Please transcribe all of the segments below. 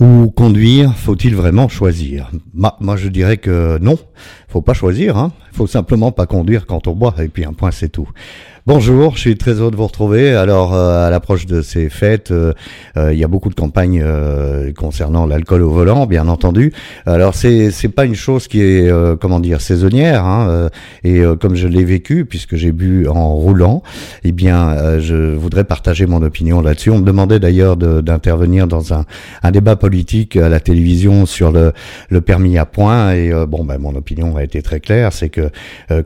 Ou conduire, faut-il vraiment choisir? Moi, je dirais que non, faut pas choisir. Hein. Faut simplement pas conduire quand on boit, et puis un point, c'est tout. Bonjour, je suis très heureux de vous retrouver. Alors, euh, à l'approche de ces fêtes, euh, euh, il y a beaucoup de campagnes concernant l'alcool au volant, bien entendu. Alors, c'est c'est pas une chose qui est comment dire saisonnière. Hein, et comme je l'ai vécu, puisque j'ai bu en roulant, eh bien, je voudrais partager mon opinion là-dessus. On me demandait d'ailleurs d'intervenir dans un, un, débat politique à la télévision sur le, le permis à points. Et bon, ben, mon opinion a été très claire, c'est que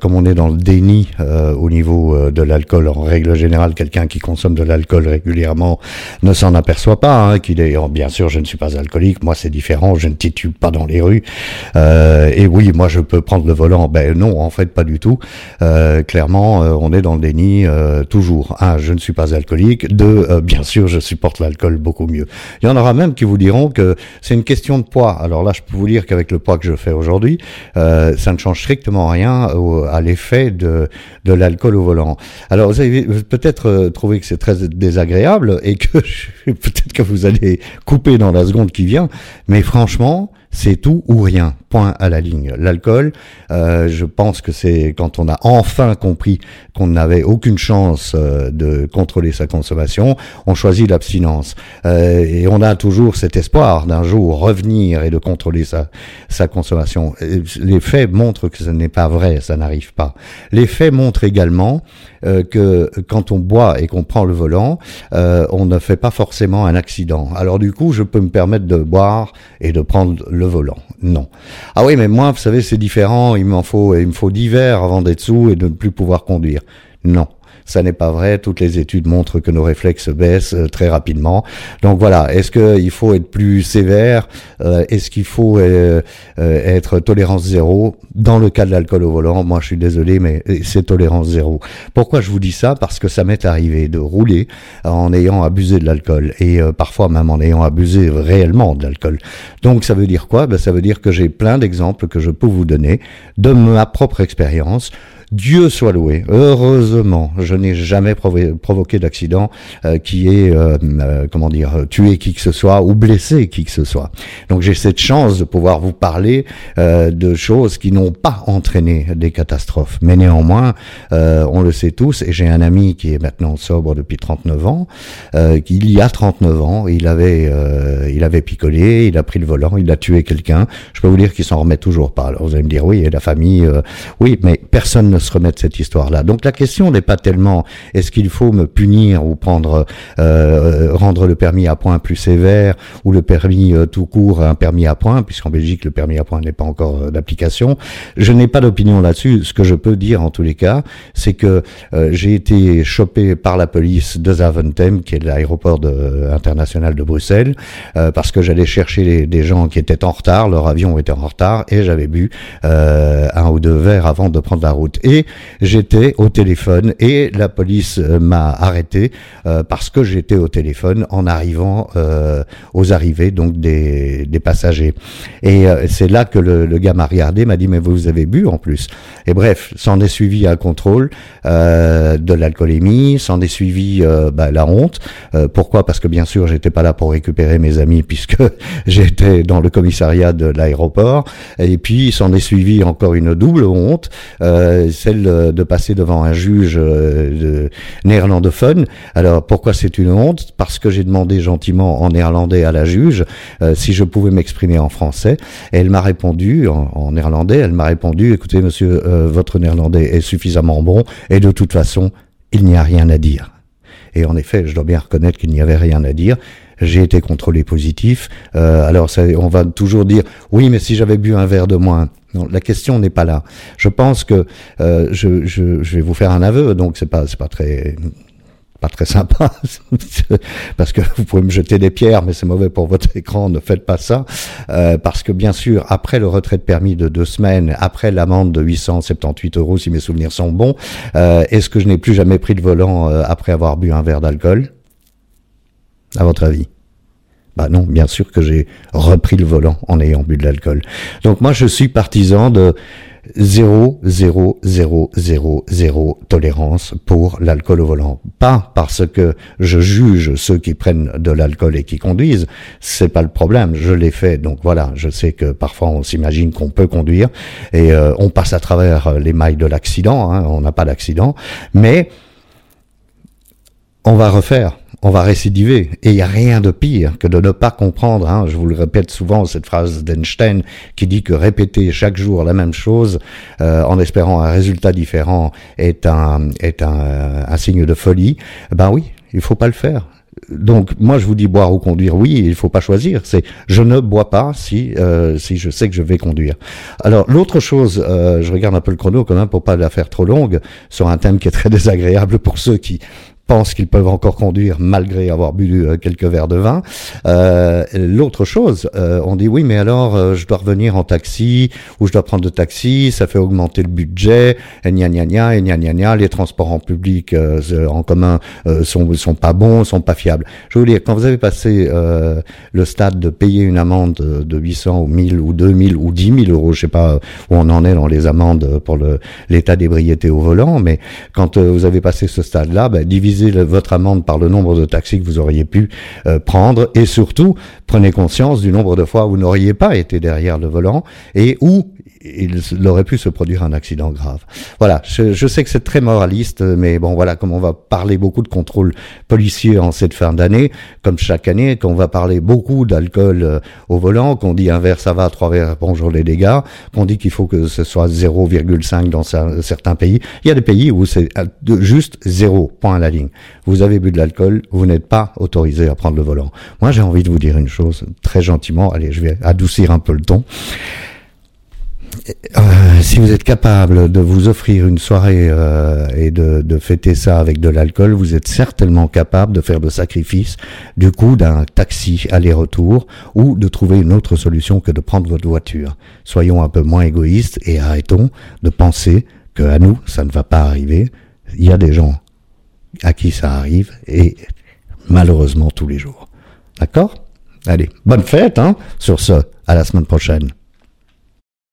comme on est dans le déni au niveau de l'alcool en règle générale, quelqu'un qui consomme de l'alcool régulièrement ne s'en aperçoit pas. Hein, qu'il est, oh, bien sûr, je ne suis pas alcoolique, moi c'est différent, je ne titube pas dans les rues. Euh, et oui, moi je peux prendre le volant. Ben non, en fait pas du tout. Euh, clairement, euh, on est dans le déni toujours. Un, je ne suis pas alcoolique. Deux, bien sûr, je supporte l'alcool beaucoup mieux. Il y en aura même qui vous diront que c'est une question de poids. Alors là, je peux vous dire qu'avec le poids que je fais aujourd'hui, ça ne change strictement rien à l'effet de, de l'alcool au volant. Alors vous avez peut-être euh, trouvé que c'est très désagréable et que peut-être que vous allez couper dans la seconde qui vient, mais franchement, c'est tout ou rien, point à la ligne. L'alcool, euh, je pense que c'est quand on a enfin compris qu'on n'avait aucune chance euh, de contrôler sa consommation, on choisit l'abstinence. Euh, et on a toujours cet espoir d'un jour revenir et de contrôler sa, sa consommation. Les faits montrent que ce n'est pas vrai, ça n'arrive pas. Les faits montrent également que quand on boit et qu'on prend le volant, on ne fait pas forcément un accident. Alors du coup, je peux me permettre de boire et de prendre le volant. Non. Ah oui, mais moi, vous savez, c'est différent. Il m'en faut, il me faut divers avant d'être sous et de ne plus pouvoir conduire. Non. Ça n'est pas vrai. Toutes les études montrent que nos réflexes baissent euh, très rapidement. Donc voilà. Est-ce qu'il faut être plus sévère? Euh, Est-ce qu'il faut euh, être tolérance zéro? Dans le cas de l'alcool au volant, moi je suis désolé, mais c'est tolérance zéro. Pourquoi je vous dis ça? Parce que ça m'est arrivé de rouler en ayant abusé de l'alcool et parfois même en ayant abusé réellement de l'alcool. Donc ça veut dire quoi? Ben, Ça veut dire que j'ai plein d'exemples que je peux vous donner de ma propre expérience Dieu soit loué. Heureusement, je n'ai jamais provoqué d'accident euh, qui ait, euh, euh, comment dire, tué qui que ce soit ou blessé qui que ce soit. Donc j'ai cette chance de pouvoir vous parler de choses qui n'ont pas entraîné des catastrophes. Mais néanmoins, on le sait tous, et j'ai un ami qui est maintenant sobre depuis 39 ans, il y a 39 ans, il avait, il avait picolé, il a pris le volant, il a tué quelqu'un. Je peux vous dire qu'il s'en remet toujours pas. Alors vous allez me dire, oui, et la famille, oui, mais personne ne se remettre cette histoire-là. Donc la question n'est pas tellement est-ce qu'il faut me punir ou prendre euh, rendre le permis à point plus sévère ou le permis euh, tout court un permis à point puisqu'en Belgique le permis à point n'est pas encore euh, d'application. Je n'ai pas d'opinion là-dessus. Ce que je peux dire en tous les cas, c'est que j'ai été chopé par la police de Zaventem, qui est l'aéroport international de Bruxelles, parce que j'allais chercher des gens qui étaient en retard, leur avion était en retard et j'avais bu un ou deux verres avant de prendre la route j'étais au téléphone et la police euh, m'a arrêté euh, parce que j'étais au téléphone en arrivant euh, aux arrivées donc des, des passagers. Et c'est là que le, le gars m'a regardé, m'a dit mais vous avez bu en plus. Et bref, s'en est suivi un contrôle de l'alcoolémie, s'en est suivi bah, la honte. pourquoi? Parce que bien sûr j'étais pas là pour récupérer mes amis puisque j'étais dans le commissariat de l'aéroport. Et puis s'en est suivi encore une double honte. Euh, celle euh, de passer devant un juge euh, néerlandophone. Alors pourquoi c'est une honte? Parce que j'ai demandé gentiment en néerlandais à la juge euh, si je pouvais m'exprimer en français. Et elle m'a répondu en, néerlandais. Elle m'a répondu "Écoutez, monsieur, votre néerlandais est suffisamment bon et de toute façon, il n'y a rien à dire." Et en effet, je dois bien reconnaître qu'il n'y avait rien à dire j'ai été contrôlé positif. Euh, alors ça, on va toujours dire oui, mais si j'avais bu un verre de moins. Non, la question n'est pas là. Je pense que euh, je, vais vous faire un aveu, donc c'est pas c'est pas très pas très sympa parce que vous pouvez me jeter des pierres, mais c'est mauvais pour votre écran. Ne faites pas ça euh, parce que bien sûr, après le retrait de permis de deux semaines, après l'amende de 878 euros, si mes souvenirs sont bons, euh, est-ce que je n'ai plus jamais pris le volant après avoir bu un verre d'alcool? À votre avis? Bah non, bien sûr que j'ai repris le volant en ayant bu de l'alcool. Donc moi, je suis partisan de 0, 0, 0, 0, 0 tolérance pour l'alcool au volant. Pas parce que je juge ceux qui prennent de l'alcool et qui conduisent, c'est pas le problème, je l'ai fait, donc voilà, je sais que parfois on s'imagine qu'on peut conduire et euh, on passe à travers les mailles de l'accident, hein, on n'a pas d'accident, mais on va refaire on va récidiver. Et il n'y a rien de pire que de ne pas comprendre. Hein. Je vous le répète souvent, cette phrase d'Einstein qui dit que répéter chaque jour la même chose euh, en espérant un résultat différent est un, est un, un signe de folie. Ben oui, il faut pas le faire. Donc moi je vous dis boire ou conduire, oui, il faut pas choisir. C'est je ne bois pas si euh, si je sais que je vais conduire. Alors l'autre chose, euh, je regarde un peu le chrono quand même pour pas la faire trop longue sur un thème qui est très désagréable pour ceux qui pensent qu'ils peuvent encore conduire malgré avoir bu euh, quelques verres de vin. Euh, L'autre chose, euh, on dit oui, mais alors euh, je dois revenir en taxi ou je dois prendre de taxi, ça fait augmenter le budget, et gna gna gna, et gna gna gna, les transports en public en commun sont sont pas bons, sont pas fiables. Je veux dire, quand vous avez passé le stade de payer une amende de 800 ou 1000 ou 2000 ou 10 000 euros, je sais pas où on en est dans les amendes pour l'état d'ébriété au volant, mais quand vous avez passé ce stade-là, ben, votre amende par le nombre de taxis que vous auriez pu euh, prendre. Et surtout prenez conscience du nombre de fois où vous n'auriez pas été derrière le volant et où il aurait pu se produire un accident grave. Voilà, je, sais que c'est très moraliste, mais bon voilà, comme on va parler beaucoup de contrôle policier en cette fin d'année, comme chaque année, qu'on va parler beaucoup d'alcool euh, au volant, qu'on dit un verre ça va, trois verres bonjour les dégâts, qu'on dit qu'il faut que ce soit 0,5 dans certains pays. Il y a des pays où c'est euh, juste zéro, point à la ligne. Vous avez bu de l'alcool, vous n'êtes pas autorisé à prendre le volant. Moi j'ai envie de vous dire une chose, très gentiment, allez, je vais adoucir un peu le ton. Euh, si vous êtes capable de vous offrir une soirée euh, et de, de, fêter ça avec de l'alcool, vous êtes certainement capable de faire le sacrifice du coup d'un taxi aller-retour ou de trouver une autre solution que de prendre votre voiture. Soyons un peu moins égoïstes et arrêtons de penser que à nous ça ne va pas arriver. Il y a des gens à qui ça arrive et malheureusement tous les jours. D'accord? Allez, bonne fête hein, sur ce, à la semaine prochaine.